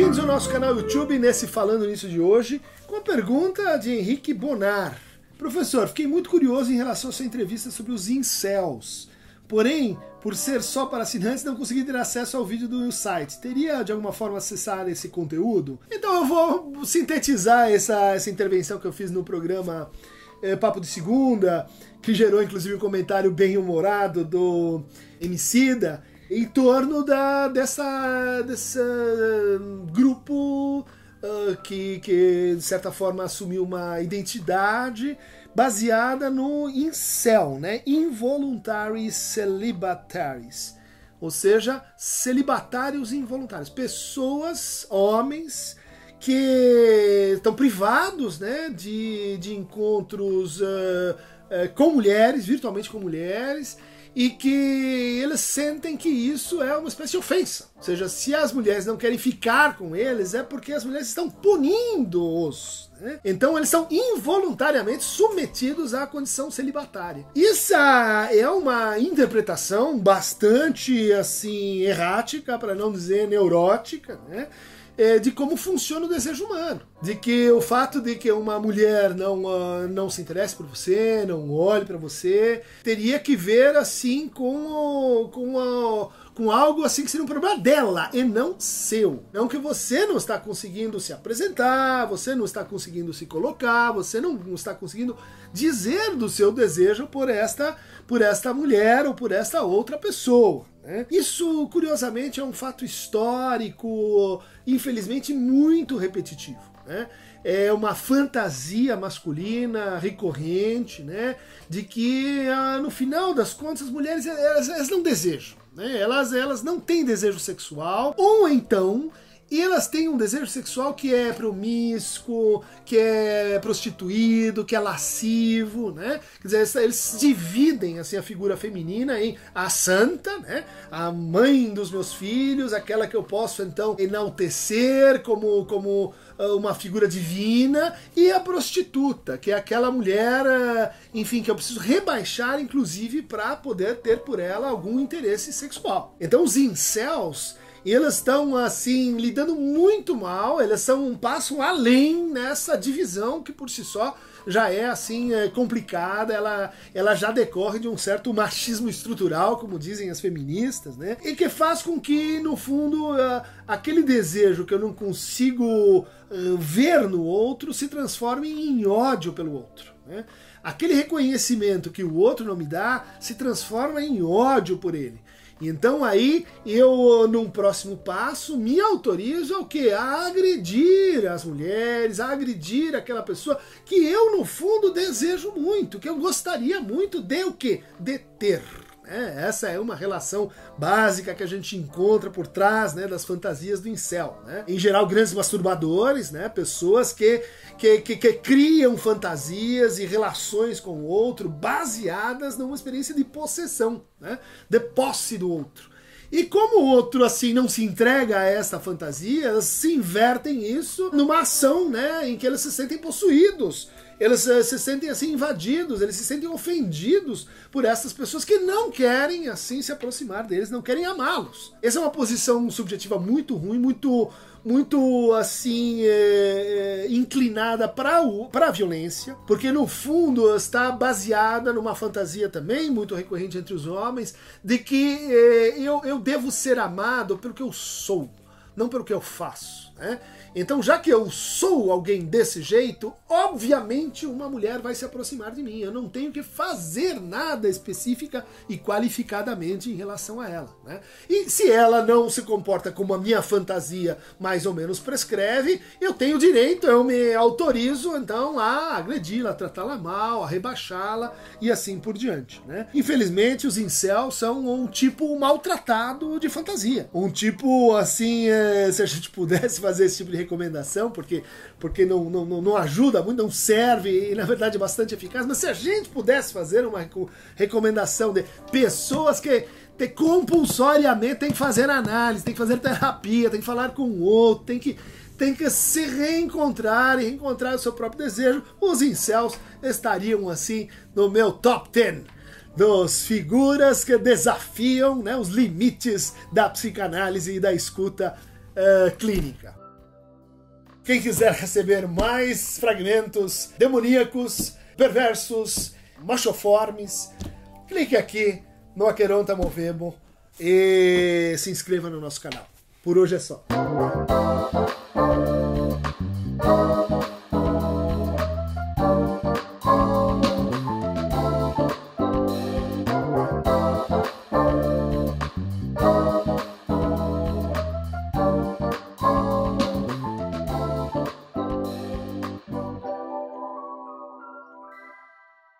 Bem-vindos ao nosso canal YouTube nesse Falando Nisso de hoje, com a pergunta de Henrique Bonar. Professor, fiquei muito curioso em relação à sua entrevista sobre os incels. Porém, por ser só para assinantes, não consegui ter acesso ao vídeo do site. Teria de alguma forma acessar esse conteúdo? Então eu vou sintetizar essa, essa intervenção que eu fiz no programa é, Papo de Segunda, que gerou inclusive um comentário bem humorado do Emicida, em torno da, dessa, dessa grupo uh, que, que, de certa forma, assumiu uma identidade baseada no incel, né? Involuntary Celibataries. Ou seja, celibatários involuntários. Pessoas, homens, que estão privados né, de, de encontros uh, uh, com mulheres, virtualmente com mulheres, e que eles sentem que isso é uma espécie de ofensa. Ou seja, se as mulheres não querem ficar com eles, é porque as mulheres estão punindo-os. Né? Então eles são involuntariamente submetidos à condição celibatária. Isso é uma interpretação bastante assim errática, para não dizer neurótica, né? É, de como funciona o desejo humano. De que o fato de que uma mulher não, uh, não se interesse por você, não olhe para você, teria que ver assim com, com, a, com algo assim que seria um problema dela e não seu. Não que você não está conseguindo se apresentar, você não está conseguindo se colocar, você não, não está conseguindo dizer do seu desejo por esta, por esta mulher ou por esta outra pessoa. Né? Isso, curiosamente, é um fato histórico, infelizmente, muito repetitivo. Né? É uma fantasia masculina recorrente, né? De que, ah, no final das contas, as mulheres elas, elas não desejam. Né? Elas, elas não têm desejo sexual, ou então e elas têm um desejo sexual que é promíscuo, que é prostituído, que é lascivo, né? Quer dizer, eles dividem assim a figura feminina em a santa, né? A mãe dos meus filhos, aquela que eu posso então enaltecer como como ah, uma figura divina e a prostituta, que é aquela mulher, ah, enfim, que eu preciso rebaixar inclusive para poder ter por ela algum interesse sexual. Então os incels e elas estão assim lidando muito mal, elas são um passo além nessa divisão que por si só já é assim é, complicada, ela, ela já decorre de um certo machismo estrutural, como dizem as feministas, né? E que faz com que, no fundo, aquele desejo que eu não consigo uh, ver no outro se transforme em ódio pelo outro. Né? Aquele reconhecimento que o outro não me dá se transforma em ódio por ele. Então aí eu, num próximo passo, me autorizo ao que? A agredir as mulheres, a agredir aquela pessoa que eu, no fundo, desejo muito, que eu gostaria muito de o quê? De ter. É, essa é uma relação básica que a gente encontra por trás né, das fantasias do incel. Né? Em geral, grandes masturbadores, né, pessoas que, que, que, que criam fantasias e relações com o outro baseadas numa experiência de possessão, né, de posse do outro. E como o outro assim não se entrega a essa fantasia, elas se invertem isso numa ação, né, em que eles se sentem possuídos eles uh, se sentem assim invadidos, eles se sentem ofendidos por essas pessoas que não querem assim se aproximar deles, não querem amá-los. Essa é uma posição subjetiva muito ruim, muito muito assim é, é, inclinada para a violência, porque no fundo está baseada numa fantasia também muito recorrente entre os homens de que é, eu, eu devo ser amado pelo que eu sou, não pelo que eu faço. Né? Então, já que eu sou alguém desse jeito, obviamente uma mulher vai se aproximar de mim. Eu não tenho que fazer nada específica e qualificadamente em relação a ela. Né? E se ela não se comporta como a minha fantasia mais ou menos prescreve, eu tenho direito, eu me autorizo então a agredi-la, a tratá-la mal, a rebaixá-la e assim por diante. Né? Infelizmente, os incels são um tipo maltratado de fantasia. Um tipo assim, é, se a gente pudesse fazer esse tipo de recomendação, porque, porque não, não, não ajuda muito, não serve e na verdade é bastante eficaz. Mas se a gente pudesse fazer uma recomendação de pessoas que te, compulsoriamente tem que fazer análise, tem que fazer terapia, tem que falar com o outro, tem que tem que se reencontrar e reencontrar o seu próprio desejo. Os incels estariam assim no meu top 10 dos figuras que desafiam né, os limites da psicanálise e da escuta uh, clínica. Quem quiser receber mais fragmentos demoníacos, perversos, machoformes, clique aqui no Aqueronta Movemo e se inscreva no nosso canal. Por hoje é só.